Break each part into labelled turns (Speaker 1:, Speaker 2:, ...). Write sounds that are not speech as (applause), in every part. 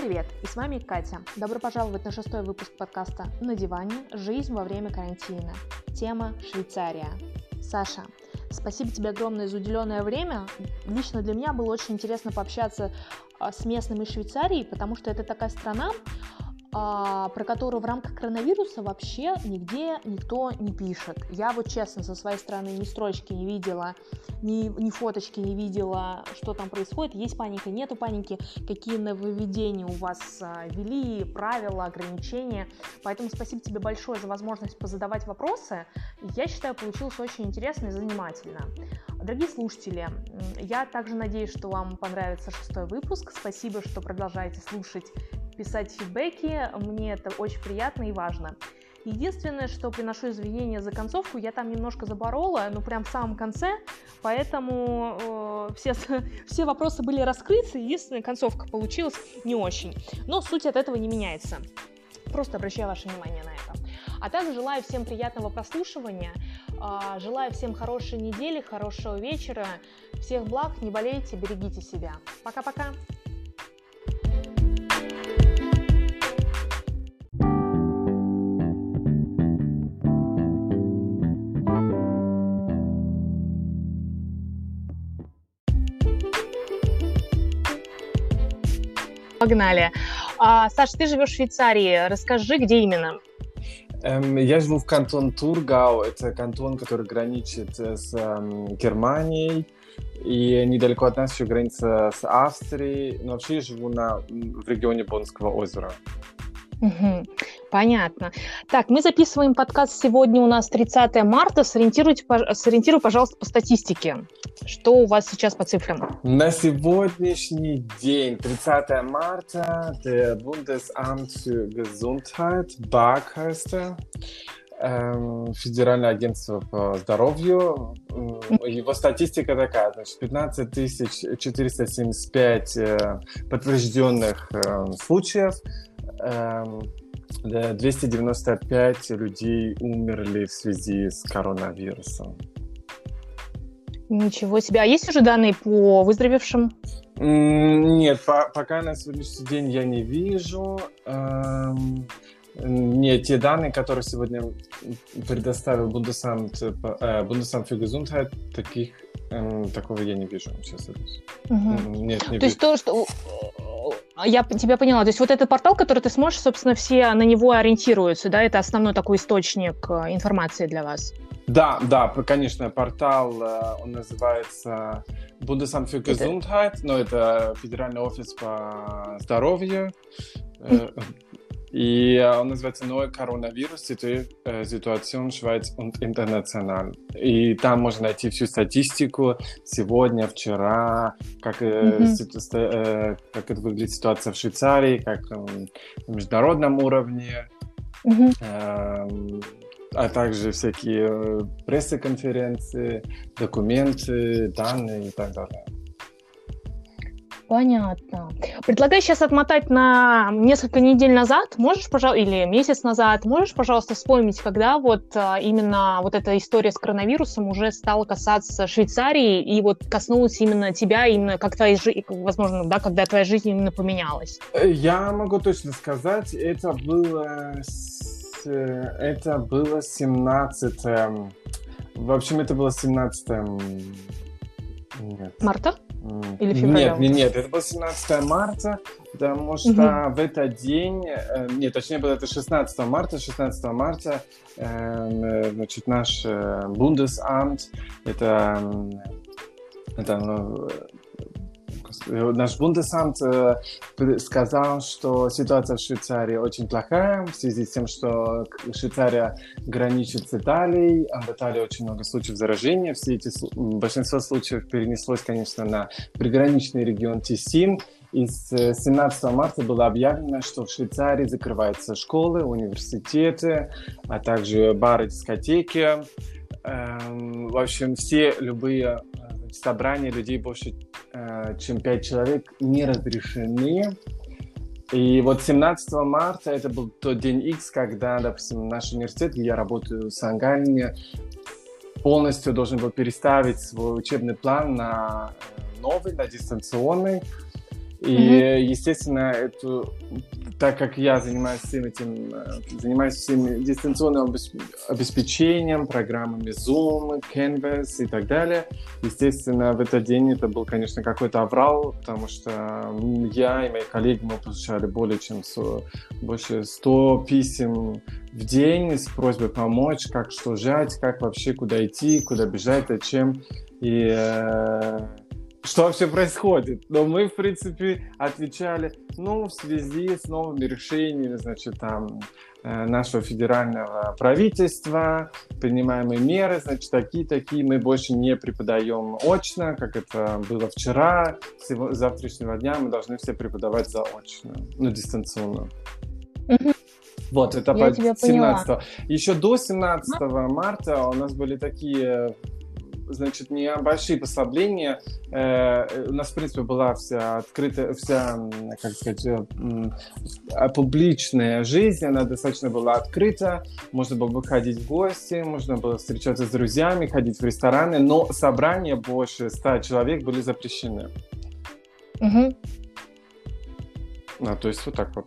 Speaker 1: привет! И с вами Катя. Добро пожаловать на шестой выпуск подкаста «На диване. Жизнь во время карантина». Тема «Швейцария». Саша, спасибо тебе огромное за уделенное время. Лично для меня было очень интересно пообщаться а, с местным из Швейцарии, потому что это такая страна, про которую в рамках коронавируса вообще нигде никто не пишет. Я вот честно со своей стороны ни строчки не видела, ни, ни фоточки не видела, что там происходит. Есть паника, нету паники, какие нововведения у вас а, ввели, правила, ограничения. Поэтому спасибо тебе большое за возможность позадавать вопросы. Я считаю, получилось очень интересно и занимательно. Дорогие слушатели, я также надеюсь, что вам понравится шестой выпуск. Спасибо, что продолжаете слушать писать фидбэки, мне это очень приятно и важно. Единственное, что приношу извинения за концовку, я там немножко заборола, ну прям в самом конце, поэтому э, все, (laughs) все вопросы были раскрыты, единственная концовка получилась не очень. Но суть от этого не меняется. Просто обращаю ваше внимание на это. А также желаю всем приятного прослушивания, э, желаю всем хорошей недели, хорошего вечера, всех благ, не болейте, берегите себя. Пока-пока! Погнали. А, Саш, ты живешь в Швейцарии. Расскажи, где именно?
Speaker 2: Эм, я живу в кантон Тургау. Это кантон, который граничит э, с эм, Германией. И недалеко от нас еще граница с Австрией. Но вообще я живу на, в регионе Бонского озера.
Speaker 1: Угу. Понятно. Так, мы записываем подкаст сегодня у нас 30 марта. Сориентируйте, сориентируй, пожалуйста, по статистике. Что у вас сейчас по цифрам?
Speaker 2: На сегодняшний день, 30 марта, der Bundesamt für Gesundheit, BAG heißt er, эм, Федеральное агентство по здоровью. Его статистика такая, значит, 15 475 э, подтвержденных э, случаев, эм, 295 людей умерли в связи с коронавирусом.
Speaker 1: Ничего себе. А есть уже данные по выздоровевшим?
Speaker 2: Нет, по пока на сегодняшний день я не вижу. Эм, нет, те данные, которые сегодня предоставил Bundesamt, э, für Gesundheit, таких, э, такого я не вижу сейчас.
Speaker 1: Угу. Нет, не То вижу. есть то, что я тебя поняла. То есть вот этот портал, который ты сможешь, собственно, все на него ориентируются, да? Это основной такой источник э, информации для вас.
Speaker 2: Да, да, конечно, портал, э, он называется Bundesamt für Gesundheit, но это федеральный офис по здоровью. И он называется «Neuer Coronavirus Situation Schweiz und International». И там можно найти всю статистику сегодня, вчера, как, mm-hmm. как это выглядит ситуация в Швейцарии, как на международном уровне. Mm-hmm а также всякие пресс-конференции, документы, данные и так далее.
Speaker 1: Понятно. Предлагаю сейчас отмотать на несколько недель назад, можешь, пожалуйста, или месяц назад, можешь, пожалуйста, вспомнить, когда вот а, именно вот эта история с коронавирусом уже стала касаться Швейцарии и вот коснулась именно тебя, именно как твоя жизнь, возможно, да, когда твоя жизнь именно поменялась?
Speaker 2: Я могу точно сказать, это было, это было 17 в общем, это было 17
Speaker 1: нет. марта?
Speaker 2: Или февраля? Нет, нет, нет, это было 17 марта, потому что угу. в этот день, э, нет, точнее было это 16 марта, 16 марта, эм, э, значит, наш э, Bundesamt, это, это ну, наш Бундесант сказал, что ситуация в Швейцарии очень плохая в связи с тем, что Швейцария граничит с Италией, а в Италии очень много случаев заражения. Все эти, большинство случаев перенеслось, конечно, на приграничный регион Тисин. И с 17 марта было объявлено, что в Швейцарии закрываются школы, университеты, а также бары, дискотеки. Эм, в общем, все любые собрания людей больше, э, чем 5 человек не разрешены. И вот 17 марта это был тот день X, когда, допустим, наш университет, где я работаю в Сангальне, полностью должен был переставить свой учебный план на э, новый, на дистанционный. И, mm-hmm. естественно, эту, так как я занимаюсь всем этим, э, занимаюсь всем дистанционным обеспечением, программами Zoom, Canvas и так далее, естественно, в этот день это был, конечно, какой-то аврал, потому что я и мои коллеги, мы получали более чем 100, больше 100 писем в день с просьбой помочь, как что жать, как вообще куда идти, куда бежать, зачем. И э, что вообще происходит. Но мы, в принципе, отвечали, ну, в связи с новыми решениями, значит, там, э, нашего федерального правительства, принимаемые меры, значит, такие-такие, мы больше не преподаем очно, как это было вчера, с завтрашнего дня мы должны все преподавать заочно, ну, дистанционно. Вот, это Я по 17 Еще до 17 марта у нас были такие значит, не большие послабления. Э, у нас, в принципе, была вся открытая, вся, как сказать, э, публичная жизнь, она достаточно была открыта. Можно было выходить в гости, можно было встречаться с друзьями, ходить в рестораны, но собрания больше ста человек были запрещены.
Speaker 1: Угу.
Speaker 2: А, то есть вот так вот.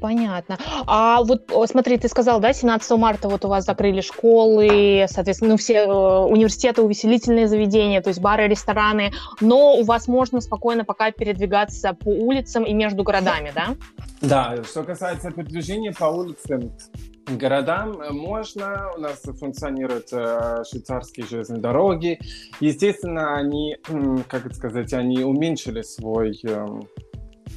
Speaker 1: Понятно. А вот смотри, ты сказал, да, 17 марта вот у вас закрыли школы, соответственно, ну, все э, университеты, увеселительные заведения, то есть бары, рестораны, но у вас можно спокойно пока передвигаться по улицам и между городами, да?
Speaker 2: Да, что касается передвижения по улицам, городам э, можно, у нас функционируют э, швейцарские железные дороги. Естественно, они, как это сказать, они уменьшили свой Э,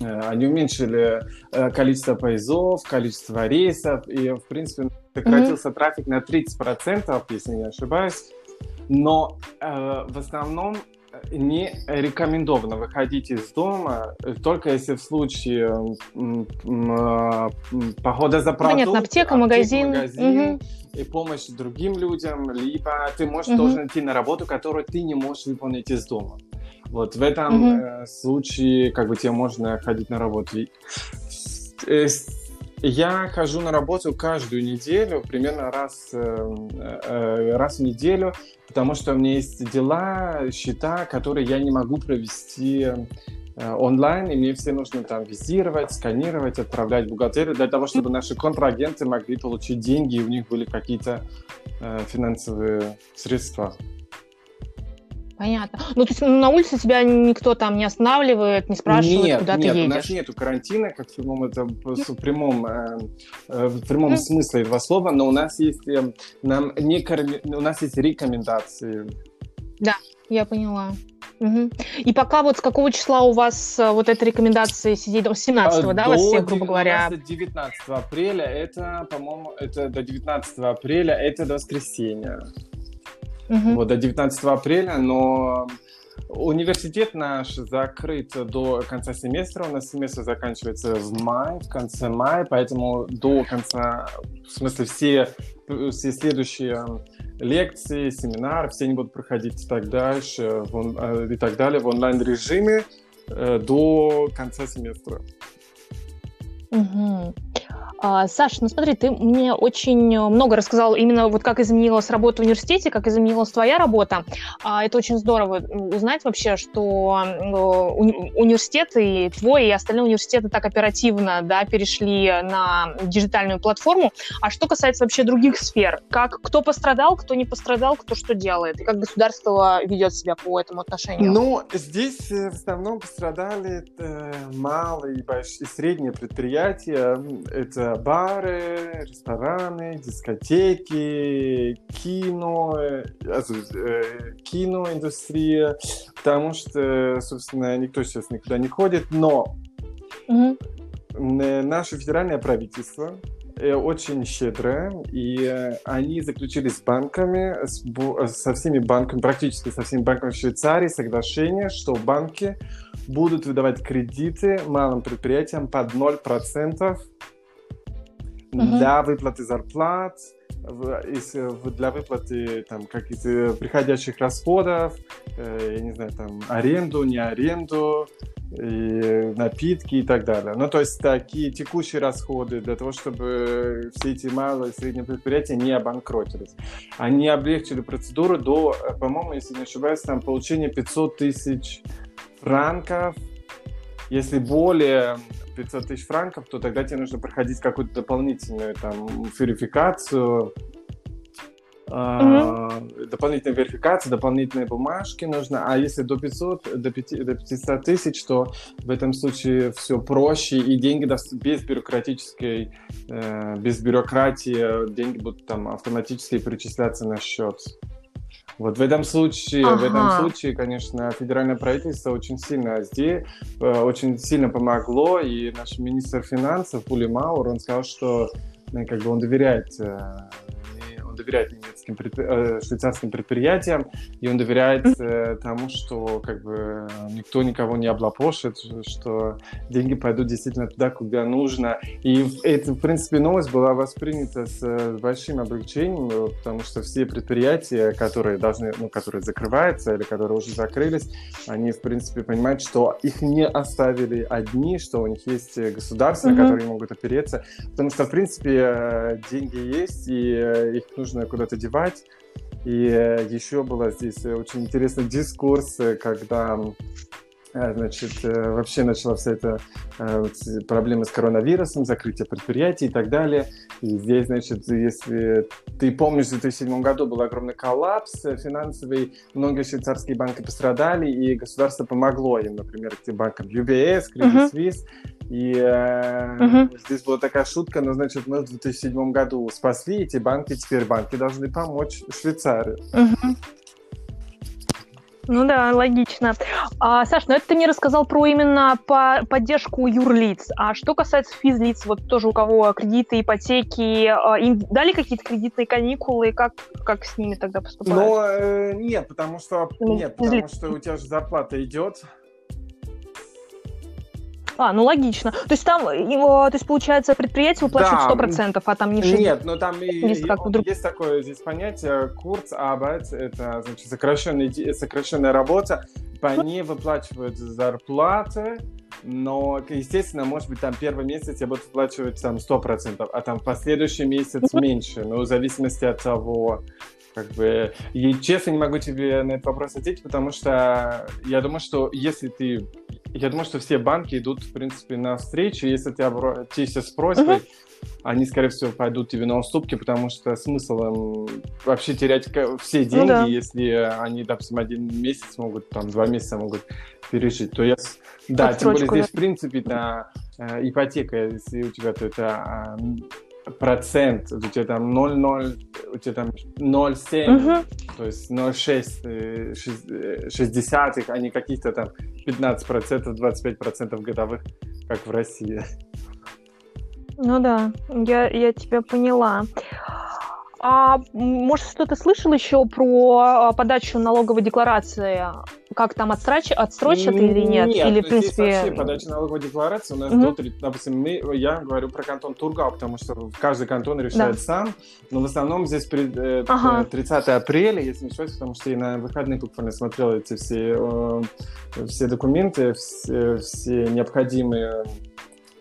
Speaker 2: они уменьшили э, количество поездов, количество рейсов, и, в принципе, сократился mm-hmm. трафик на 30%, если не ошибаюсь. Но э, в основном не рекомендовано выходить из дома, только если в случае похода за продуктом,
Speaker 1: Понятно, аптека, магазин, магазин
Speaker 2: угу. и помощь другим людям, либо ты можешь угу. должен идти на работу, которую ты не можешь выполнить из дома. Вот в этом угу. э, случае как бы тебе можно ходить на работу. Э, я хожу на работу каждую неделю, примерно раз, э, раз в неделю, потому что у меня есть дела, счета, которые я не могу провести онлайн, и мне все нужно там визировать, сканировать, отправлять в бухгалтерию для того, чтобы наши контрагенты могли получить деньги, и у них были какие-то э, финансовые средства.
Speaker 1: Понятно. Ну, то есть на улице тебя никто там не останавливает, не спрашивает,
Speaker 2: нет,
Speaker 1: куда
Speaker 2: нет,
Speaker 1: ты едешь?
Speaker 2: Нет, у нас нету карантина, как в прямом, это, в прямом, э, э, в прямом mm. смысле этого слова, но у нас есть, э, нам не, у нас есть рекомендации.
Speaker 1: Да, я поняла. Угу. И пока вот с какого числа у вас э, вот эта рекомендация сидеть? С 17 а, да, вас всех, грубо говоря?
Speaker 2: До 19 апреля, это, по-моему, это до 19 апреля, это до воскресенья угу. вот, до 19 апреля, но университет наш закрыт до конца семестра. У нас семестр заканчивается в мае, в конце мая, поэтому до конца, в смысле, все, все следующие лекции, семинары, все они будут проходить так дальше, в, э, и так далее в онлайн-режиме э, до конца семестра.
Speaker 1: Угу. А, Саша, ну смотри, ты мне очень много рассказал именно вот как изменилась работа в университете, как изменилась твоя работа. А, это очень здорово узнать вообще, что уни- университеты и твой, и остальные университеты так оперативно да, перешли на диджитальную платформу. А что касается вообще других сфер, как кто пострадал, кто не пострадал, кто что делает, и как государство ведет себя по этому отношению?
Speaker 2: Ну, здесь э, в основном пострадали э, малые и большие, средние предприятия. Это бары, рестораны, дискотеки, кино, э, э, киноиндустрия, потому что, собственно, никто сейчас никуда не ходит, но угу. наше федеральное правительство э, очень щедрое, и они заключили с банками, со всеми банками, практически со всеми банками Швейцарии соглашение, что банки будут выдавать кредиты малым предприятиям под 0% угу. для выплаты зарплат, для выплаты там каких-то приходящих расходов, э, я не знаю, там аренду, не аренду, и напитки и так далее. Ну, то есть такие текущие расходы для того, чтобы все эти малые и средние предприятия не обанкротились. Они облегчили процедуру до, по-моему, если не ошибаюсь, там получения 500 тысяч франков Если более 500 тысяч франков, то тогда тебе нужно проходить какую-то дополнительную там верификацию, Mm-hmm. дополнительная верификация, дополнительные бумажки нужно. А если до 500, до, 5, до 500 тысяч, то в этом случае все проще, и деньги без бюрократической, э, без бюрократии, деньги будут там автоматически перечисляться на счет. Вот в этом случае, ага. в этом случае, конечно, федеральное правительство очень сильно здесь, э, очень сильно помогло, и наш министр финансов Пули Маур, он сказал, что э, как бы он доверяет доверяет немецким предпри... Э, швейцарским предприятиям, и он доверяет э, тому, что как бы никто никого не облапошит, что деньги пойдут действительно туда, куда нужно. И это, в принципе, новость была воспринята с э, большим облегчением, э, потому что все предприятия, которые должны, ну, которые закрываются или которые уже закрылись, они, в принципе, понимают, что их не оставили одни, что у них есть государства, mm-hmm. на которые могут опереться, потому что, в принципе, деньги есть, и их нужно нужно куда-то девать. И э, еще была здесь очень интересный дискурс, э, когда э, значит, вообще начала вся эта проблема с коронавирусом, закрытие предприятий и так далее. И здесь, значит, если ты помнишь, в 2007 году был огромный коллапс финансовый, многие швейцарские банки пострадали, и государство помогло им, например, этим банкам UBS, Credit Suisse, uh-huh. И э, угу. здесь была такая шутка, но, значит, мы в 2007 году спасли эти банки, теперь банки должны помочь Швейцарии.
Speaker 1: Угу. Ну да, логично. А, Саш, ну это ты мне рассказал про именно по поддержку юрлиц. А что касается физлиц, вот тоже у кого кредиты, ипотеки, а, им дали какие-то кредитные каникулы, как, как с ними тогда поступают?
Speaker 2: Ну, э, нет, потому что, нет, потому что у тебя же зарплата идет,
Speaker 1: а, ну логично. То есть там, его, то есть получается, предприятие выплачивает да. 100%, а там не 60%?
Speaker 2: Нет, но там есть, как вдруг... есть такое здесь понятие, курс абайт, это значит сокращенная, сокращенная работа, по ней выплачивают зарплаты, но, естественно, может быть, там первый месяц я буду выплачивать там 100%, а там в последующий месяц меньше, но в зависимости от того, как бы, и честно не могу тебе на этот вопрос ответить, потому что я думаю, что если ты я думаю, что все банки идут, в принципе, на встречу. Если ты обратишься с просьбой, uh-huh. они, скорее всего, пойдут тебе на уступки, потому что смысл им вообще терять все деньги, ну, да. если они, допустим, один месяц могут, там, два месяца могут пережить. То я... Да, Отсрочку, тем более здесь, да. в принципе, на э, ипотека, если у тебя то это э, процент, у тебя там 0,0, у тебя там 0,7, угу. то есть 0,6, 60, а не каких-то там 15%, 25% годовых, как в России.
Speaker 1: Ну да, я, я тебя поняла. А может, что-то слышал еще про а, подачу налоговой декларации? Как там отстрач... отстрочат или нет?
Speaker 2: Нет,
Speaker 1: или,
Speaker 2: в принципе... вообще подача налоговой декларации у нас угу. до, допустим, мы, я говорю про кантон Тургау, потому что каждый кантон решает да. сам, но в основном здесь при, э, ага. 30 апреля, если не ошибаюсь, потому что я на выходные буквально смотрел эти все, э, все документы, все, все необходимые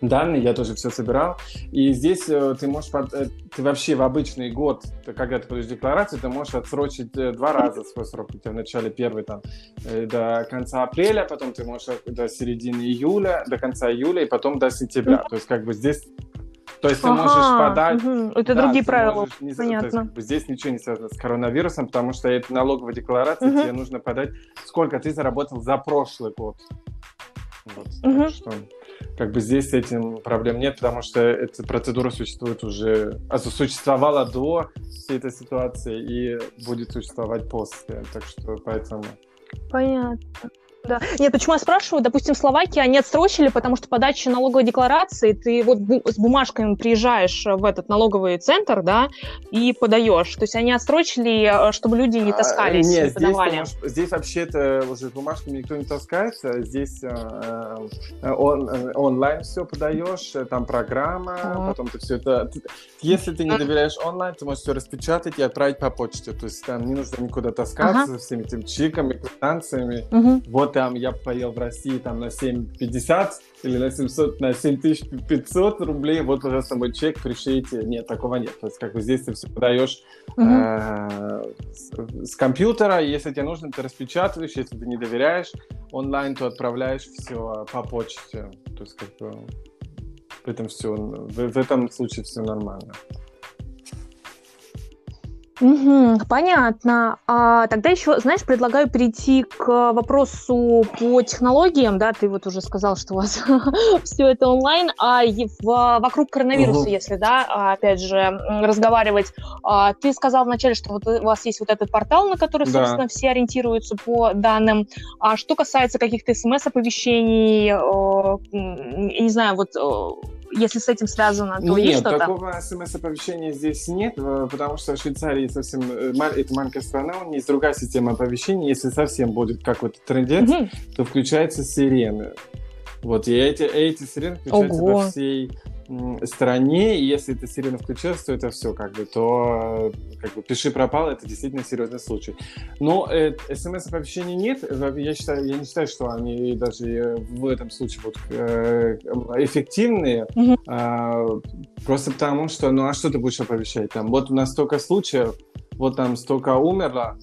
Speaker 2: данные, я тоже все собирал. И здесь э, ты можешь, под, э, ты вообще в обычный год, когда ты подаешь декларацию, ты можешь отсрочить э, два раза свой срок. У тебя в начале первый там до конца апреля, потом ты можешь до середины июля, до конца июля и потом до сентября. То есть как бы здесь то есть ты ага, можешь подать...
Speaker 1: Угу. Это да, другие правила, не, понятно. То есть,
Speaker 2: здесь ничего не связано с коронавирусом, потому что это налоговая декларация, угу. тебе нужно подать, сколько ты заработал за прошлый год. Вот, угу. так что как бы здесь с этим проблем нет, потому что эта процедура существует уже, а существовала до всей этой ситуации и будет существовать после. Так что поэтому...
Speaker 1: Понятно. Да. Нет, почему я спрашиваю? Допустим, Словакия они отсрочили, потому что подача налоговой декларации, ты вот с бумажками приезжаешь в этот налоговый центр, да, и подаешь. То есть они отсрочили, э, чтобы люди не а, таскались.
Speaker 2: А, нет, здесь, можешь, здесь вообще-то уже с бумажками никто не таскается. Здесь э, э он, э, онлайн все подаешь, там программа, а. потом ты все это... Если ты не доверяешь онлайн, ты можешь все распечатать и отправить по почте. То есть там не нужно никуда таскаться ага. со всеми этими чиками, квитанциями. Угу. Вот там я поел в России там на 7,50 или на 700, на 7500 рублей, вот, пожалуйста, мой чек, пришлите. Нет, такого нет. То есть, как бы здесь ты все подаешь э, с, с компьютера, если тебе нужно, ты распечатываешь, если ты не доверяешь, онлайн, то отправляешь все по почте. То есть как бы в этом все, в, в этом случае все нормально.
Speaker 1: Угу, понятно. А, тогда еще, знаешь, предлагаю перейти к вопросу по технологиям. Да, ты вот уже сказал, что у вас (laughs) все это онлайн, а в, вокруг коронавируса, угу. если, да, опять же, разговаривать. А, ты сказал вначале, что вот у вас есть вот этот портал, на который, да. собственно, все ориентируются по данным. А что касается каких-то смс-оповещений, я не знаю, вот если с этим связано, то
Speaker 2: нет,
Speaker 1: есть что-то?
Speaker 2: Нет, такого смс-оповещения здесь нет, э, потому что в Швейцарии совсем... Э, это маленькая страна, у них есть другая система оповещения. Если совсем будет какой-то трендец, угу. то включаются сирены. Вот, и эти, эти сирены включаются Ого. во всей стране, и если эта сирена включилась, то это все, как бы, то как бы пиши пропало, это действительно серьезный случай. Но э, смс-оповещений нет, я, считаю, я не считаю, что они даже в этом случае будут э, эффективные, mm-hmm. э, просто потому что, ну а что ты будешь оповещать там? Вот у нас столько случаев, вот там столько умерло.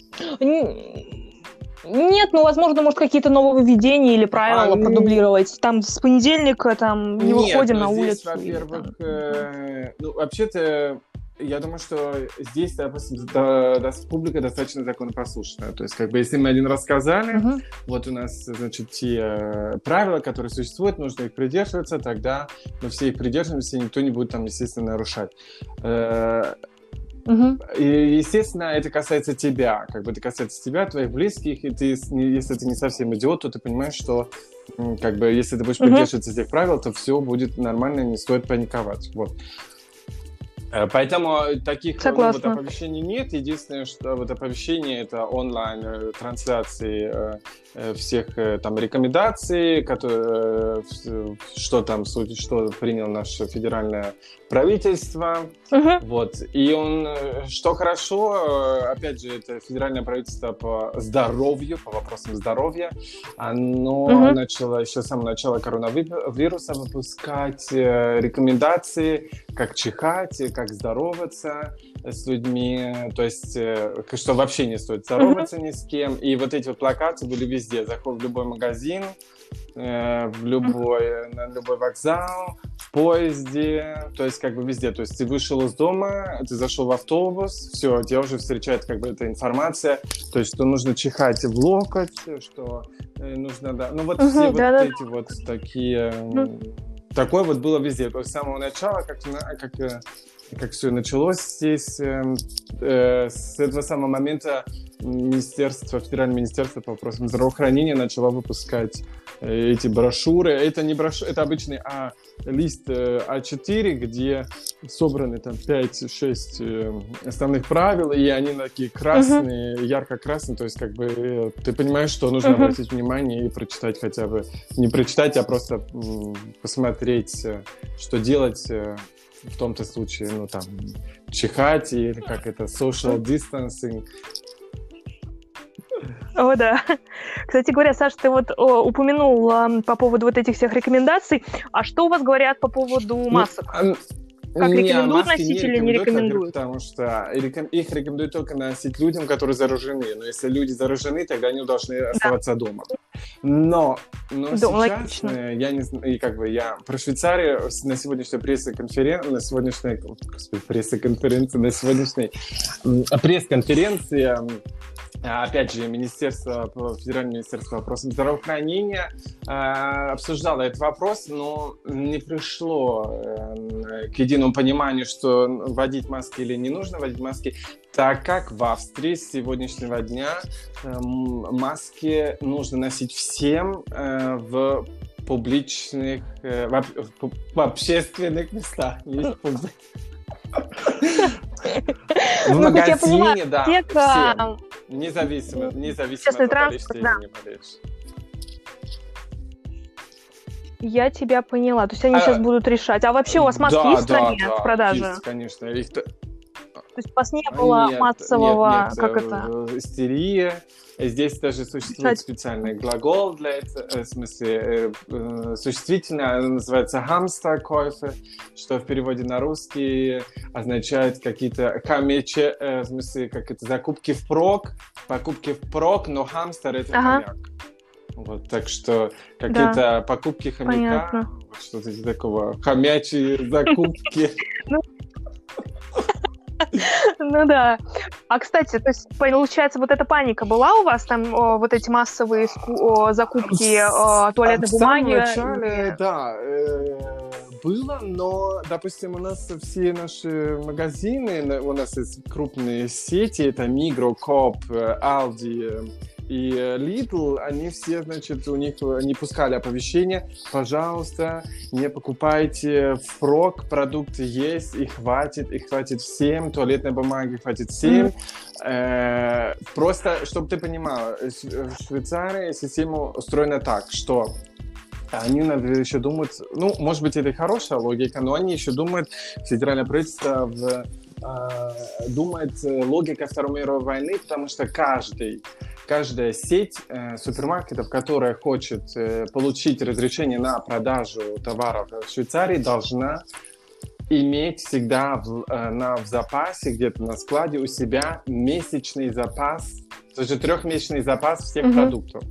Speaker 1: Нет, ну, возможно, может, какие-то нововведения или правила а, продублировать. Там с понедельника там не нет, выходим ну, на здесь, улицу.
Speaker 2: Во-первых, э, ну, вообще-то я думаю, что здесь, допустим, да, да, публика достаточно законопослушная. То есть, как бы, если мы один раз сказали, uh-huh. вот у нас, значит, те э, правила, которые существуют, нужно их придерживаться, тогда мы все их придерживаемся, и никто не будет там, естественно, нарушать. Угу. И, естественно, это касается тебя, как бы это касается тебя, твоих близких, и ты, если ты не совсем идиот, то ты понимаешь, что как бы если ты будешь угу. придерживаться этих правил, то все будет нормально, не стоит паниковать. Вот. Э, поэтому таких ну, вот, оповещений нет. Единственное, что вот оповещение это онлайн э, трансляции э, всех там рекомендаций, которые, что там что принял наше федеральное правительство. Угу. Вот. И он, что хорошо, опять же, это федеральное правительство по здоровью, по вопросам здоровья, оно угу. начало еще с самого начала коронавируса выпускать рекомендации, как чихать, как здороваться с людьми, то есть, э, что вообще не стоит здороваться ни с кем. И вот эти вот плакаты были везде. Заход в любой магазин, э, в любой, на любой вокзал, в поезде, то есть как бы везде. То есть ты вышел из дома, ты зашел в автобус, все, тебя уже встречает как бы эта информация, то есть что нужно чихать в локоть, что э, нужно, да, ну вот угу, все да, вот да. эти вот такие... Ну. Такое вот было везде, то есть с самого начала, как, как как все началось здесь. Э, э, с этого самого момента Министерство, Федеральное министерство по вопросам здравоохранения начало выпускать э, эти брошюры. Это не брошюры, это обычный а, лист э, А4, где собраны там 5-6 э, основных правил, и они такие красные, uh-huh. ярко-красные, то есть как бы ты понимаешь, что нужно uh-huh. обратить внимание и прочитать хотя бы, не прочитать, а просто посмотреть, что делать в том-то случае, ну, там, чихать или как это, social distancing.
Speaker 1: О, да. Кстати говоря, Саша, ты вот о, упомянул а, по поводу вот этих всех рекомендаций. А что у вас говорят по поводу ну, масок? Ну, как не, рекомендуют носить или не рекомендуют?
Speaker 2: Потому что их рекомендуют только носить людям, которые заражены. Но если люди заражены, тогда они должны оставаться да. дома. Но, но да, сейчас логично. Э, я не знаю, и как бы я про Швейцарию на сегодняшней пресс-конференции, на сегодняшней, господи, пресс-конференции, на сегодняшней пресс-конференции а, опять же, Министерство, Федеральное министерство вопросов здравоохранения э, обсуждало этот вопрос, но не пришло э, к единому пониманию, что вводить маски или не нужно вводить маски, так как в Австрии с сегодняшнего дня э, маски нужно носить всем э, в публичных, э, в, в, в общественных местах. В ну, магазине, да, Независимо, независимо от транспорт, да. не болеешь.
Speaker 1: Я тебя поняла. То есть они а, сейчас будут решать. А вообще у вас маски да, есть в стране да, в продаже?
Speaker 2: Есть, конечно. Их...
Speaker 1: То есть у вас не было нет, массового, нет, нет, как это?
Speaker 2: Э, истерия. Здесь даже существует Кстати. специальный глагол для этого, э, в смысле, э, существительное, оно называется хамстер-койфе, что в переводе на русский означает какие-то хамече, в смысле, как это, закупки впрок, покупки впрок, но хамстер — это ага. хомяк. Вот, так что какие-то да. покупки хомяка, что-то такого, хомячие закупки. (laughs)
Speaker 1: Ну, ну да. А, кстати, то есть, получается, вот эта паника была у вас, там вот эти массовые закупки туалетной бумаги?
Speaker 2: В самом начале, да, э, было, но, допустим, у нас все наши магазины, у нас есть крупные сети, это Migro, Coop, Aldi, и Lidl, они все, значит, у них не пускали оповещения, пожалуйста, не покупайте фрок, продукты есть, и хватит, и хватит всем, туалетной бумаги хватит всем. Э, просто, чтобы ты понимала, в Швейцарии система устроена так, что они наверное, еще думают, ну, может быть, это и хорошая логика, но они еще думают, федеральное правительство в, э, думает логика Второй мировой войны, потому что каждый каждая сеть э, супермаркетов, которая хочет э, получить разрешение на продажу товаров в Швейцарии, должна иметь всегда в, э, на, в запасе, где-то на складе у себя месячный запас, то есть трехмесячный запас всех mm-hmm. продуктов.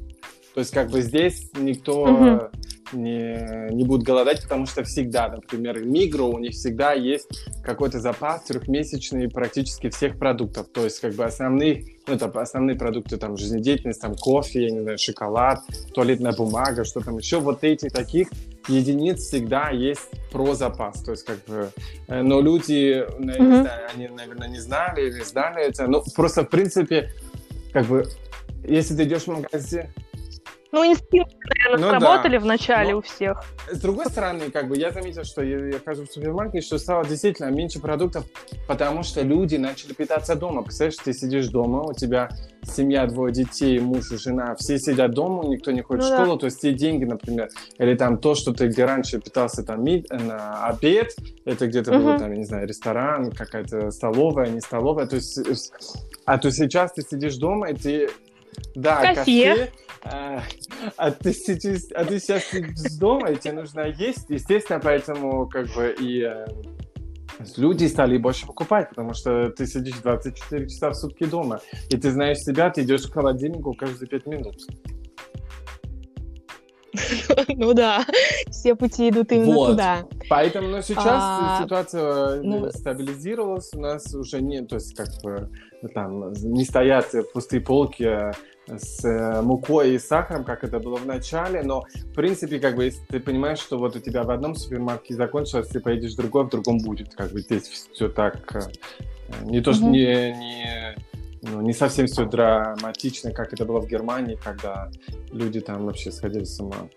Speaker 2: То есть как бы здесь никто mm-hmm. не, не будет голодать, потому что всегда, например, Мигро, у них всегда есть какой-то запас трехмесячный практически всех продуктов. То есть как бы основные, ну это основные продукты там жизнедеятельности, там кофе, я не знаю, шоколад, туалетная бумага, что там еще. Вот эти таких единиц всегда есть про запас. То есть как бы, э, но люди, mm-hmm. они, наверное, не знали или знали это. Ну просто в принципе, как бы, если ты идешь в магазин,
Speaker 1: ну, инстинкты, наверное, ну, сработали да. в начале Но, у всех.
Speaker 2: С другой стороны, как бы я заметил, что я, я хожу в супермаркет, что стало действительно меньше продуктов, потому что люди начали питаться дома. Представляешь, ты сидишь дома, у тебя семья, двое детей, муж и жена, все сидят дома, никто не ходит ну, в школу, да. то есть те деньги, например, или там то, что ты где раньше питался там на обед, это где-то угу. был там, я не знаю, ресторан, какая-то столовая, не столовая, то есть, а то сейчас ты сидишь дома, и ты да, кафе. кафе а, а, ты сейчас, а ты сейчас сидишь дома, и тебе нужно есть. Естественно, поэтому как бы и э, люди стали больше покупать, потому что ты сидишь 24 часа в сутки дома, и ты знаешь себя, ты идешь к холодильнику каждые 5 минут. (laughs)
Speaker 1: Ну да, все пути идут именно вот. туда.
Speaker 2: Поэтому, но сейчас а, ситуация ну, стабилизировалась, у нас уже нет, то есть как бы там не стоят пустые полки с э, мукой и сахаром, как это было в начале, но в принципе, как бы, если ты понимаешь, что вот у тебя в одном супермаркете закончилось, ты поедешь в другой, в другом будет, как бы здесь все так, э, не то, что mm-hmm. не, не, ну, не совсем все драматично, как это было в Германии, когда люди там вообще сходили с ума.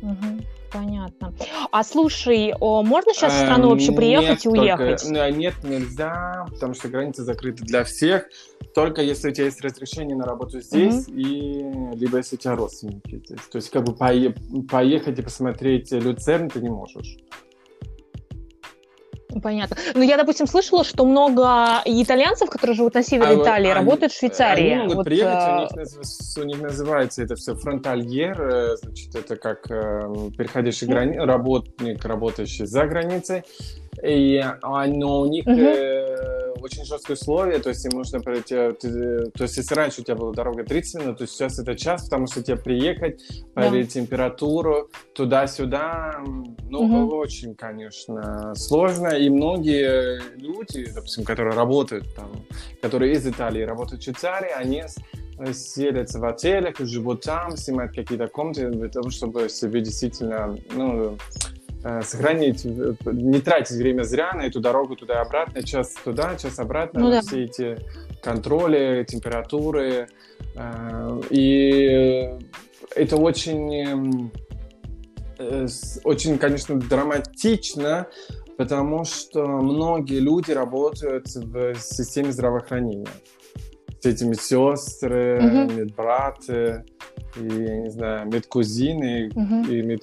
Speaker 1: Mm-hmm. Понятно. А слушай, о, можно сейчас в страну вообще приехать нет, и уехать?
Speaker 2: Только, нет, нельзя, потому что границы закрыты для всех. Только если у тебя есть разрешение на работу здесь, mm-hmm. и либо если у тебя родственники здесь. То есть как бы пое- поехать и посмотреть Люцерн ты не можешь.
Speaker 1: Понятно. Ну, я, допустим, слышала, что много итальянцев, которые живут на севере а, Италии, они, работают в Швейцарии.
Speaker 2: Они могут вот, приехать, а... у, них, у них называется это все фронтальер, э, значит, это как э, переходящий грани... работник, работающий за границей. И, а, но у них uh-huh. э, очень жесткие условия, то есть им нужно пройти, ты, то есть если раньше у тебя была дорога 30 минут, то сейчас это час, потому что тебе приехать, проверить yeah. температуру, туда-сюда, ну, uh-huh. очень, конечно, сложно, и многие люди, допустим, которые работают там, которые из Италии работают в Швейцарии, они селятся в отелях, живут там, снимают какие-то комнаты для того, чтобы себе действительно, ну, Э, сохранить, э, не тратить время зря на эту дорогу туда и обратно, час туда, час обратно, ну, да. все эти контроли, температуры. Э, и это очень, очень, конечно, драматично, потому что многие люди работают в системе здравоохранения. С этими сестры, угу. медбраты, и, я не знаю, медкузины угу. и мед,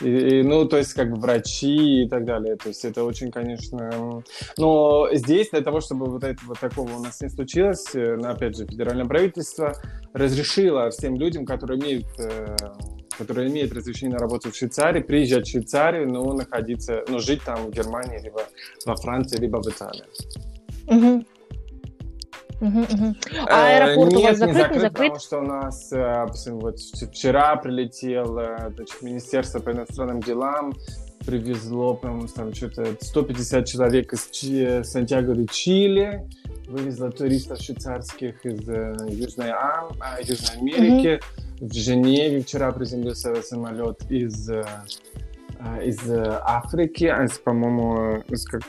Speaker 2: и, и, ну, то есть, как бы врачи и так далее. То есть, это очень, конечно... Но здесь, для того, чтобы вот этого такого у нас не случилось, э, опять же, федеральное правительство разрешило всем людям, которые имеют э, которые имеют разрешение на работу в Швейцарии, приезжать в Швейцарию, но находиться, но жить там в Германии, либо во Франции, либо в Италии.
Speaker 1: Угу. Угу, угу. А аэропорт
Speaker 2: Нет,
Speaker 1: у вас закрыт,
Speaker 2: не закрыт,
Speaker 1: не закрыт?
Speaker 2: потому что у нас, э, вот вчера прилетел значит, Министерство по иностранным делам, привезло, по-моему, там что-то 150 человек из Чи- Сантьяго де Чили, вывезла туристов швейцарских из э, Южной, а, Южной Америки. В Женеве вчера приземлился самолет из, э, из Африки, а, по-моему, из, как,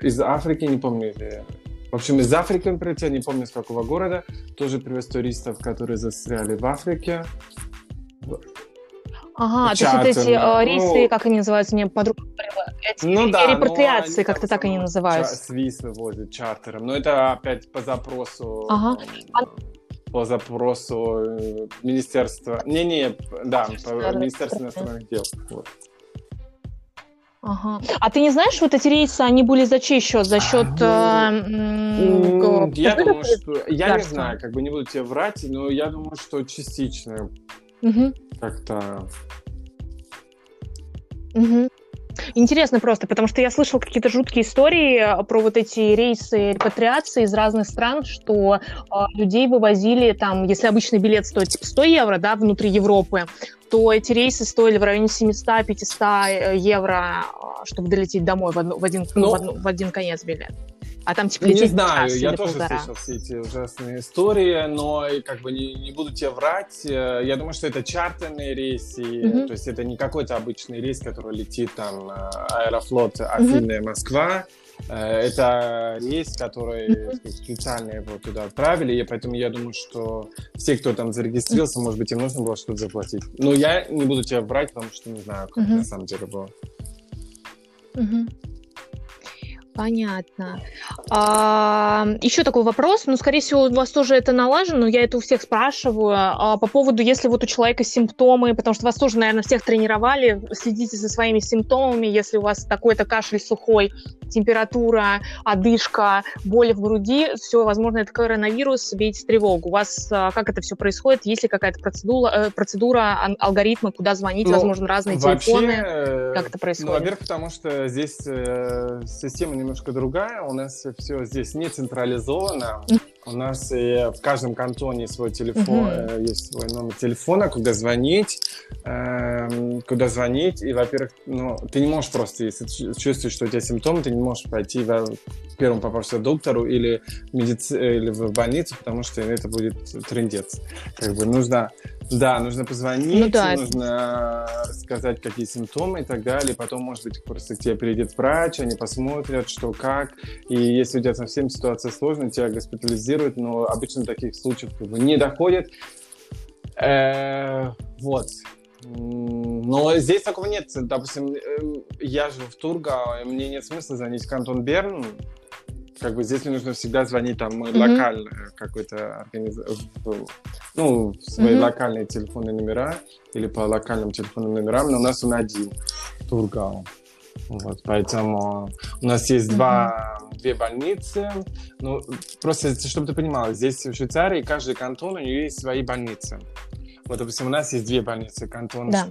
Speaker 2: из Африки, не помню, или в общем, из Африки он прилетел, не помню с какого города. Тоже привез туристов, которые застряли в Африке.
Speaker 1: Ага, то есть вот эти э, рейсы, ну, как они называются, мне подруга эти ну, да, репатриации, как-то так они называются.
Speaker 2: Свис вывозят чартером, но это опять по запросу... Ага. По запросу э, Министерства... Не-не, да, по Министерству иностранных дел. Вот.
Speaker 1: Ага. А ты не знаешь, вот эти рейсы, они были за чей счет? За счет... А,
Speaker 2: ну, я думаю, что... Я не знаю, как бы не буду тебе врать, но я думаю, что частично. Угу. Как-то...
Speaker 1: Угу. Интересно просто, потому что я слышал какие-то жуткие истории э, про вот эти рейсы репатриации из разных стран, что э, людей вывозили там, если обычный билет стоит типа 100 евро, да, внутри Европы, то эти рейсы стоили в районе 700-500 э, евро, э, чтобы долететь домой в, одну, в, один, ну, в, одну, в один конец билет. А там типа
Speaker 2: Не знаю, я тоже полтора. слышал все эти ужасные истории, но как бы не, не буду тебе врать. Э, я думаю, что это чартерные рейсы, mm-hmm. то есть это не какой-то обычный рейс, который летит там Аэрофлот Афины, mm-hmm. Москва. Это рейс, который специально его туда отправили, и поэтому я думаю, что все, кто там зарегистрировался, может быть, им нужно было что-то заплатить. Но я не буду тебе врать, потому что не знаю, как mm-hmm. на самом деле было.
Speaker 1: Mm-hmm. Понятно. А, еще такой вопрос, ну, скорее всего, у вас тоже это налажено, но я это у всех спрашиваю, а, по поводу, если вот у человека симптомы, потому что вас тоже, наверное, всех тренировали, следите за своими симптомами, если у вас такой-то кашель сухой, температура, одышка, боли в груди, все, возможно, это коронавирус, бейте тревогу. У вас а, как это все происходит? Есть ли какая-то процедура, э, процедура алгоритмы, куда звонить, ну, возможно, разные вообще, телефоны?
Speaker 2: Э,
Speaker 1: как это происходит?
Speaker 2: Ну, во-первых, потому что здесь э, система немножко другая, у нас все здесь не централизовано, у нас и в каждом кантоне свой телефон, mm-hmm. есть свой номер телефона, куда звонить, э, куда звонить. И, во-первых, ну, ты не можешь просто, если чувствуешь, что у тебя симптомы, ты не можешь пойти в первому попавшемуся доктору или, медици... или в больницу, потому что это будет трендец. Как бы нужно, да, нужно позвонить, ну, да. нужно рассказать, какие симптомы и так далее. Потом, может быть, просто к тебе придет врач, они посмотрят, что как. И если у тебя совсем ситуация сложная, тебя госпитализируют, но обычно таких случаев как бы не доходит. Э, вот. Но здесь такого нет. Допустим, э, я живу в Тургау, и мне нет смысла звонить в кантон Берн. Как бы здесь нужно всегда звонить там mm-hmm. локально какой-то организации, ну, в свои mm-hmm. локальные телефонные номера или по локальным телефонным номерам, но у нас он один, Тургау. Вот, поэтому у нас есть mm-hmm. два, две больницы. Ну, просто, чтобы ты понимала, здесь в Швейцарии каждый кантон, у нее есть свои больницы. Вот, допустим, у нас есть две больницы. Кантон да.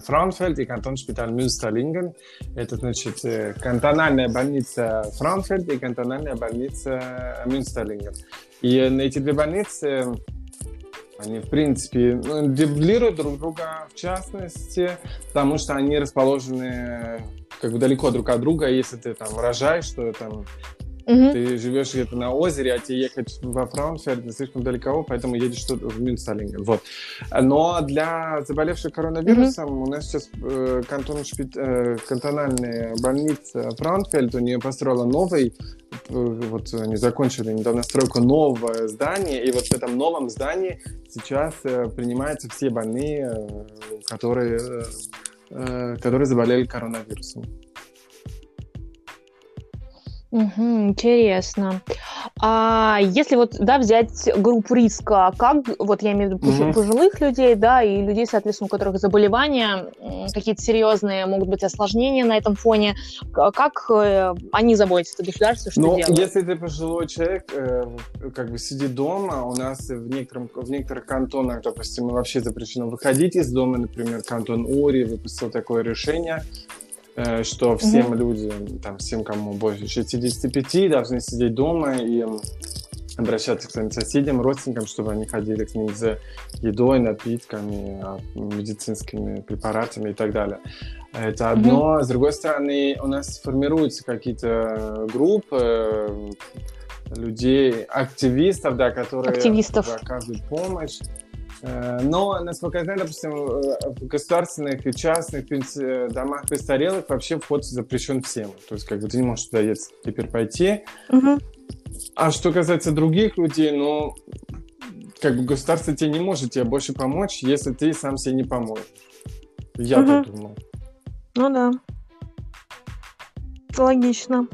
Speaker 2: Франкфельд и кантон Шпиталь Мюнстерлинген. Это, значит, э, кантональная больница Франкфельд и кантональная больница Мюнстерлинген. И эти две больницы они, в принципе, ну, дублируют друг друга, в частности, потому что они расположены как бы далеко друг от друга. Если ты там рожаешь, что там Угу. Ты живешь где-то на озере, а тебе ехать во Франкфурт слишком далеко, поэтому едешь тут в Мюнстерлинген. Вот. Но для заболевших коронавирусом угу. у нас сейчас э, кантон, шпит, э, кантональная больница Франкфельд, у нее построила новый, э, вот они закончили недавно стройку нового здания, и вот в этом новом здании сейчас э, принимаются все больные, э, которые, э, э которые заболели коронавирусом.
Speaker 1: Угу, интересно. А если вот, да, взять группу риска, как, вот я имею в виду угу. пожилых людей, да, и людей, соответственно, у которых заболевания какие-то серьезные, могут быть осложнения на этом фоне, как э, они заботятся, государство, что
Speaker 2: ну,
Speaker 1: делает?
Speaker 2: если ты пожилой человек, э, как бы сидит дома, у нас в, некотором, в некоторых кантонах, допустим, вообще запрещено выходить из дома, например, кантон Ори выпустил такое решение, что всем mm-hmm. людям, там, всем, кому больше 65, должны сидеть дома и обращаться к своим соседям, родственникам, чтобы они ходили к ним за едой, напитками, а, медицинскими препаратами и так далее. Это одно. Mm-hmm. С другой стороны, у нас формируются какие-то группы э, людей, активистов, да, которые
Speaker 1: Активистов.
Speaker 2: оказывают помощь. Э, но, насколько я знаю, допустим, э, в государственных и частных домах престарелых вообще вход запрещен всем. То есть, как бы ты не можешь туда теперь пойти.
Speaker 1: Угу.
Speaker 2: А что касается других людей, ну, как бы государство тебе не может тебе больше помочь, если ты сам себе не поможешь. Я угу. так думаю.
Speaker 1: Ну да. Логично.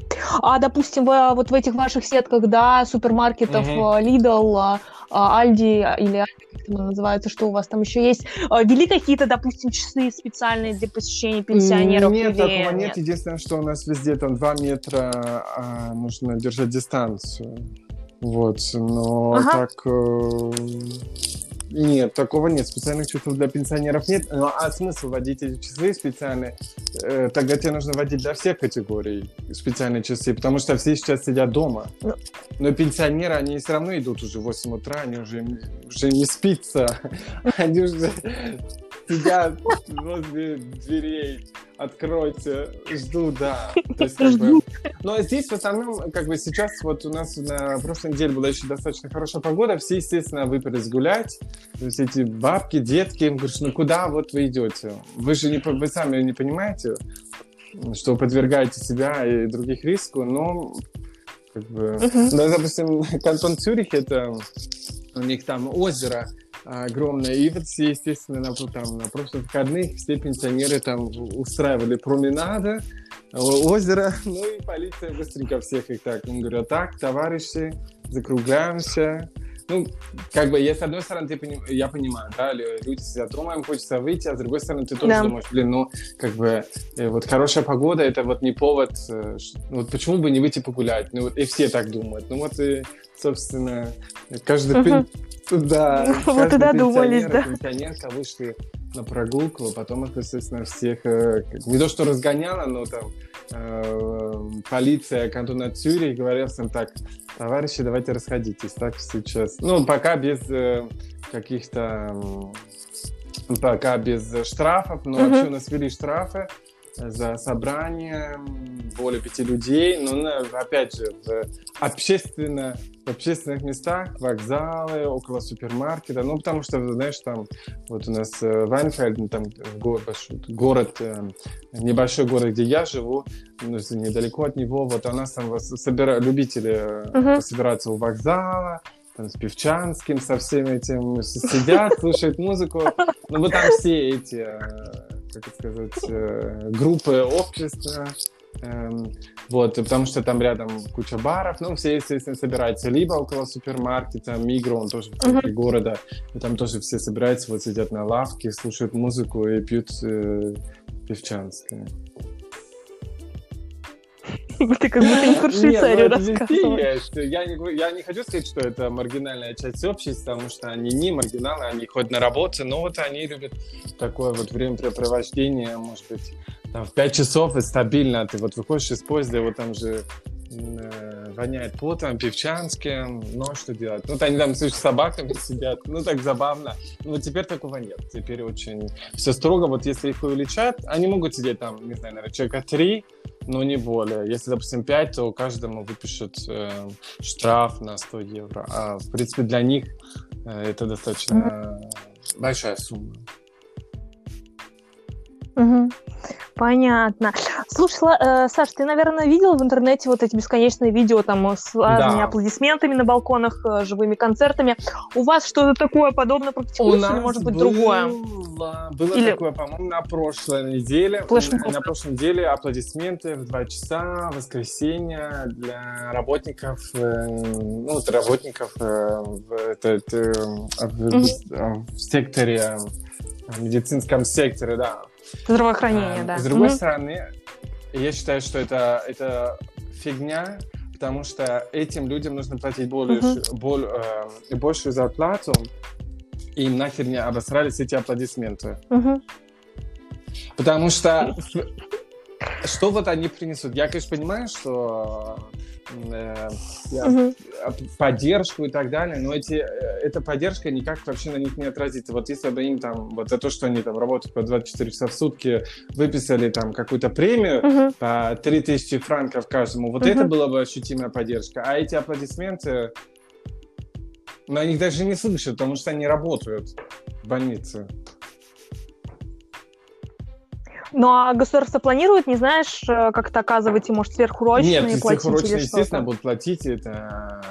Speaker 1: А, допустим, вы, вот в этих ваших сетках, да, супермаркетов, угу. Lidl, Альди или как это называется, что у вас там еще есть, а, вели какие-то, допустим, часы специальные для посещения пенсионеров?
Speaker 2: Нет, или... такого нет. нет. Единственное, что у нас везде там 2 метра, а, нужно держать дистанцию. Вот, но ага. так... Э, нет, такого нет. Специальных часов для пенсионеров нет. Ну, а смысл вводить эти часы специальные? Э, тогда тебе нужно вводить для всех категорий специальные часы, потому что все сейчас сидят дома. Ну. Но пенсионеры, они все равно идут уже в 8 утра, они уже, уже не спится. (laughs) Они уже сидят возле дверей, откройте, жду, да. То есть, как бы... Но здесь в основном, как бы сейчас, вот у нас на прошлой неделе была еще достаточно хорошая погода, все, естественно, выпились гулять, то есть эти бабки, детки, им говоришь, ну куда вот вы идете? Вы же не, вы сами не понимаете, что подвергаете себя и других риску, но как бы, uh-huh. ну, допустим, (laughs) кантон Цюрих, это у них там озеро, огромное. И вот, естественно, на, там, на прошлых выходных все пенсионеры там устраивали променады, озеро, (laughs) ну и полиция быстренько всех их так. Он говорит, так, товарищи, закругляемся. Ну, как бы, я, с одной стороны, ты поним... я понимаю, да, люди сидят дома, им хочется выйти, а с другой стороны, ты тоже да. думаешь, блин, ну, как бы, э, вот хорошая погода, это вот не повод, э, вот почему бы не выйти погулять? Ну, вот и все так думают. Ну, вот и, собственно, каждый uh-huh. Да. (laughs)
Speaker 1: Вот и додумались, да.
Speaker 2: Пенсионерка вышли на прогулку, а потом их, естественно, всех э, не то что разгоняла, но там э, полиция кантона Цюрих говорила всем так, товарищи, давайте расходитесь, так сейчас. Ну, пока без э, каких-то, пока без штрафов, но uh-huh. вообще у нас ввели штрафы, за собрание более пяти людей, но ну, опять же в, общественно, в общественных местах, вокзалы, около супермаркета, ну потому что, знаешь, там вот у нас э, Вайнфельд, там город, город, э, небольшой город, где я живу, ну, недалеко от него, вот у нас там собира... любители uh-huh. собираться у вокзала, там, с Певчанским, со всеми этим сидят, слушают музыку. Ну, вот там все эти как сказать, э, группы общества, эм, вот, потому что там рядом куча баров, ну, все, естественно, собираются либо около супермаркета, Мигро, он тоже в центре uh-huh. города, и там тоже все собираются, вот сидят на лавке, слушают музыку и пьют э, певчанское. (laughs)
Speaker 1: Ты как будто не про (laughs) Швейцарию ну, рассказываешь.
Speaker 2: Я не, хочу сказать, что это маргинальная часть общества, потому что они не маргиналы, они ходят на работу, но вот они любят такое вот времяпрепровождение, может быть, там, в 5 часов и стабильно. Ты вот выходишь из поезда, и вот там же воняет потом, певчанским, ну что делать? Ну, вот они там с собаками сидят, ну так забавно. Но теперь такого нет, теперь очень все строго. Вот если их увеличат, они могут сидеть там, не знаю, наверное, человека три, но не более. Если, допустим, 5, то каждому выпишут э, штраф на 100 евро. А, в принципе, для них э, это достаточно большая сумма.
Speaker 1: Угу. Понятно. Слушай, э, Саш, ты, наверное, видел в интернете вот эти бесконечные видео там с разными да. аплодисментами на балконах, э, живыми концертами. У вас что-то такое подобное практикуется или может быть было, другое?
Speaker 2: Было или... такое, по-моему, на прошлой неделе. Флэшмоб. На прошлой неделе аплодисменты в 2 часа, воскресенье для работников, э, ну, работников э, в, это, это, в, mm-hmm. в секторе, в медицинском секторе, да
Speaker 1: Здравоохранение, а, да.
Speaker 2: С другой mm-hmm. стороны, я считаю, что это, это фигня, потому что этим людям нужно платить более, mm-hmm. боль, э, большую зарплату, и им нахер не обосрались эти аплодисменты.
Speaker 1: Mm-hmm.
Speaker 2: Потому что что вот они принесут? Я, конечно, понимаю, что э, угу. поддержку и так далее, но эти, э, эта поддержка никак вообще на них не отразится. Вот если бы им там, вот за то, что они там работают по 24 часа в сутки, выписали там какую-то премию угу. по 3000 франков каждому, вот угу. это была бы ощутимая поддержка. А эти аплодисменты, но они даже не слышат, потому что они работают в больнице.
Speaker 1: Ну а государство планирует, не знаешь, э, как-то оказывать, может, сверхурочные
Speaker 2: Нет,
Speaker 1: платить
Speaker 2: сверхурочные, естественно, будут платить, это,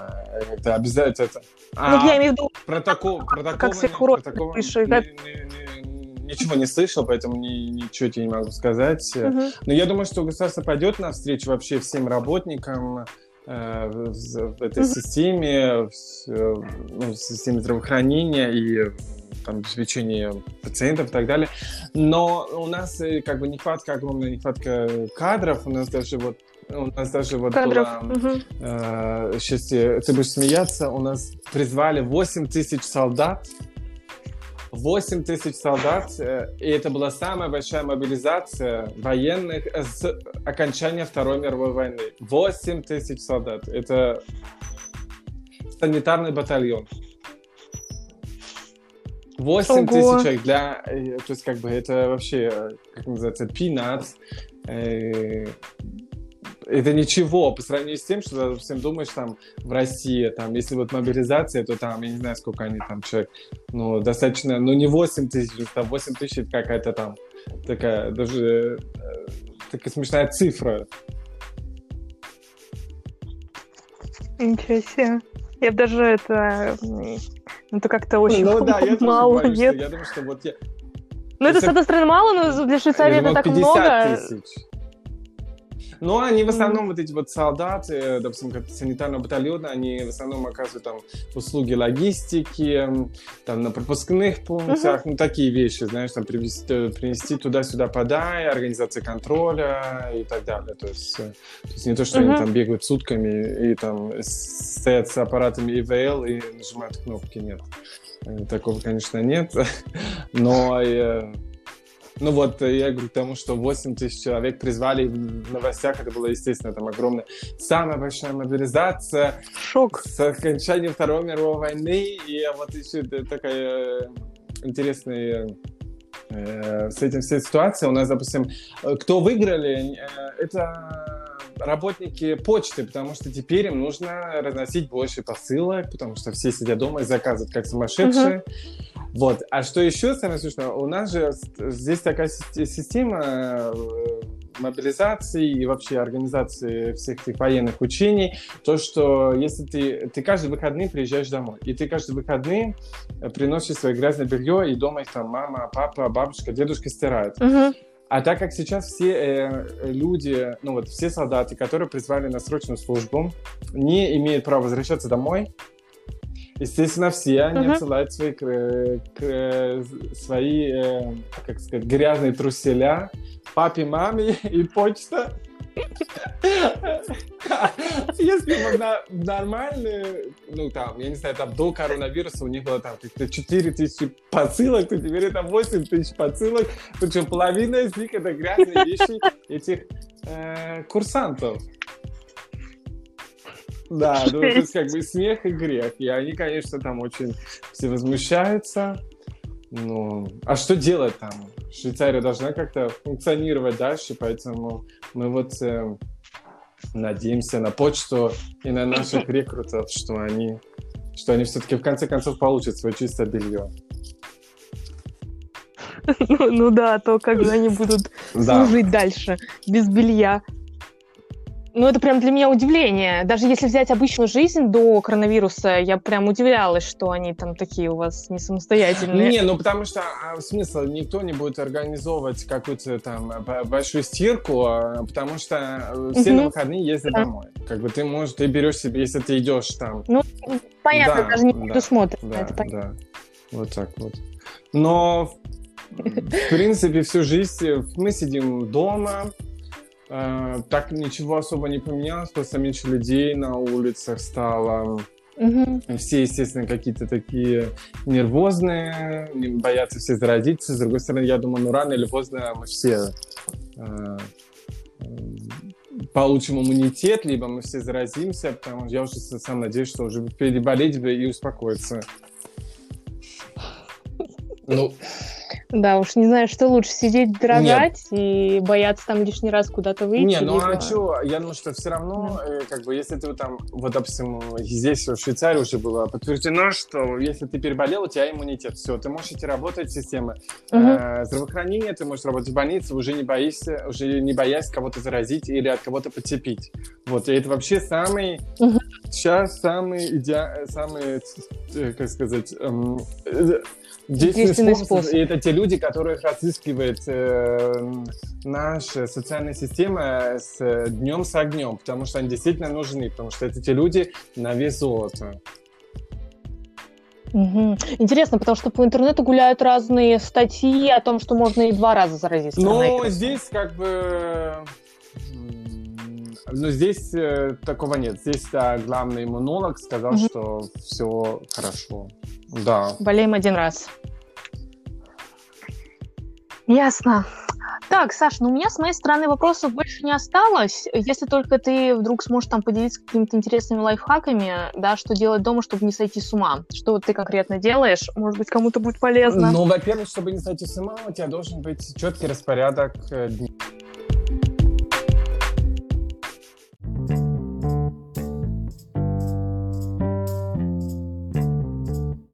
Speaker 2: это обязательно. Это...
Speaker 1: А, ну, я имею в виду,
Speaker 2: протокол, протокол, как
Speaker 1: сверхурочные пишут.
Speaker 2: Ничего не слышал, поэтому ни, ничего тебе не могу сказать. Угу. Но я думаю, что государство пойдет навстречу вообще всем работникам, э, в, в этой системе, в, ну, в системе здравоохранения и там, обеспечение пациентов и так далее. Но у нас э, как бы нехватка, огромная нехватка кадров. У нас даже вот у нас даже вот
Speaker 1: Кадров.
Speaker 2: была, угу. э, сейчас ты будешь смеяться, у нас призвали 8 тысяч солдат 8 тысяч солдат, э, и это была самая большая мобилизация военных с окончания Второй мировой войны. 8 тысяч солдат. Это санитарный батальон. 8 тысяч человек для... Э, то есть, как бы, это вообще, э, как называется, peanuts. Э, это ничего по сравнению с тем, что, допустим, думаешь, там, в России, там, если вот мобилизация, то там, я не знаю, сколько они там человек, ну, достаточно, ну, не 8 тысяч, там, 8 тысяч это какая-то там такая, даже такая смешная цифра.
Speaker 1: Ничего себе. Я даже это... Это как-то очень ну, да, я (laughs) мало, боюсь, нет?
Speaker 2: Я думаю, что вот я...
Speaker 1: Ну, это, с одной стороны, мало, но для Швейцарии это так много. Тысяч.
Speaker 2: Но они в основном, вот эти вот солдаты, допустим, как санитарного батальона, они в основном оказывают там услуги логистики, там на пропускных пунктах, uh-huh. ну такие вещи, знаешь, там привезти, принести туда-сюда подай, организация контроля и так далее. То есть, э, то есть не то, что uh-huh. они там бегают сутками и там стоят с аппаратами ИВЛ и нажимают кнопки, нет. Э, такого, конечно, нет. (laughs) Но э, ну вот, э, я говорю к тому, что 8 тысяч человек призвали в новостях, это было, естественно, там огромная, самая большая мобилизация.
Speaker 1: Шок.
Speaker 2: С окончанием Второй мировой войны, и вот еще такая э, интересная э, с этим вся ситуация. У нас, допустим, э, кто выиграли, э, это работники почты, потому что теперь им нужно разносить больше посылок, потому что все сидят дома и заказывают как сумасшедшие. Uh-huh. Вот. А что еще самое смешное, у нас же здесь такая система э, мобилизации и вообще организации всех этих военных учений, то, что если ты, ты каждый выходный приезжаешь домой, и ты каждый выходный э, приносишь свое грязное белье, и дома их там мама, папа, бабушка, дедушка стирают. Uh-huh. А так как сейчас все э, люди, ну вот все солдаты, которые призвали на срочную службу, не имеют права возвращаться домой, Естественно, все они uh-huh. отсылают свои, к, к, свои э, как сказать, грязные труселя папе, маме и почта. Если бы нормальные, ну там, я не знаю, там до коронавируса у них было там как-то 4 тысячи посылок, то теперь это 8 тысяч посылок, причем половина из них это грязные вещи этих э, курсантов. Да, (laughs) ну, то есть как бы смех и грех. И они, конечно, там очень все возмущаются. Ну, а что делать там? Швейцария должна как-то функционировать дальше, поэтому мы вот э, надеемся на почту и на наших рекрутов, что они, что они все-таки в конце концов получат свое чистое белье.
Speaker 1: Ну, ну да, то как же они будут служить дальше без белья. Ну, это прям для меня удивление. Даже если взять обычную жизнь до коронавируса, я прям удивлялась, что они там такие у вас не самостоятельные.
Speaker 2: Не, ну потому что а, смысл, никто не будет организовывать какую-то там большую стирку, а, потому что э, все угу. на выходные ездят да. домой. Как бы ты можешь, ты берешь себе, если ты идешь там.
Speaker 1: Ну, понятно, да, даже не да, предусмотрено. Да, это понятно.
Speaker 2: да. Вот так вот. Но, в принципе, всю жизнь мы сидим дома, Э, так ничего особо не поменялось, просто меньше людей на улицах стало. Угу. Все, естественно, какие-то такие нервозные, боятся все заразиться. С другой стороны, я думаю, ну рано или поздно мы все э, получим иммунитет, либо мы все заразимся, потому что я уже сам надеюсь, что уже переболеть бы и успокоиться.
Speaker 1: Ну, да, уж не знаю, что лучше, сидеть дрожать Нет. и бояться там лишний раз куда-то выйти.
Speaker 2: Не, ну либо... а что, я думаю, что все равно, да. э, как бы, если ты там, вот, допустим, здесь в Швейцарии уже было подтверждено, что если ты переболел, у тебя иммунитет, все, ты можешь идти работать системы угу. э, здравоохранения, ты можешь работать в больнице, уже не боишься, уже не боясь кого-то заразить или от кого-то подцепить. Вот, и это вообще самый, угу. сейчас самый идеальный, самый, э, как сказать, эм, э, действенный способ. способ. И это те люди, которых разыскивает э, наша социальная система с э, днем с огнем, потому что они действительно нужны, потому что это те люди на вес золота.
Speaker 1: Угу. Интересно, потому что по интернету гуляют разные статьи о том, что можно и два раза заразиться.
Speaker 2: Ну, здесь как бы... Ну, здесь э, такого нет. Здесь да, главный иммунолог сказал, угу. что все хорошо. Да.
Speaker 1: Болеем один раз. Ясно. Так, Саш, ну у меня с моей стороны вопросов больше не осталось. Если только ты вдруг сможешь там поделиться какими-то интересными лайфхаками, да, что делать дома, чтобы не сойти с ума. Что вот ты конкретно делаешь? Может быть, кому-то будет полезно?
Speaker 2: Ну, во-первых, чтобы не сойти с ума, у тебя должен быть четкий распорядок э, дня.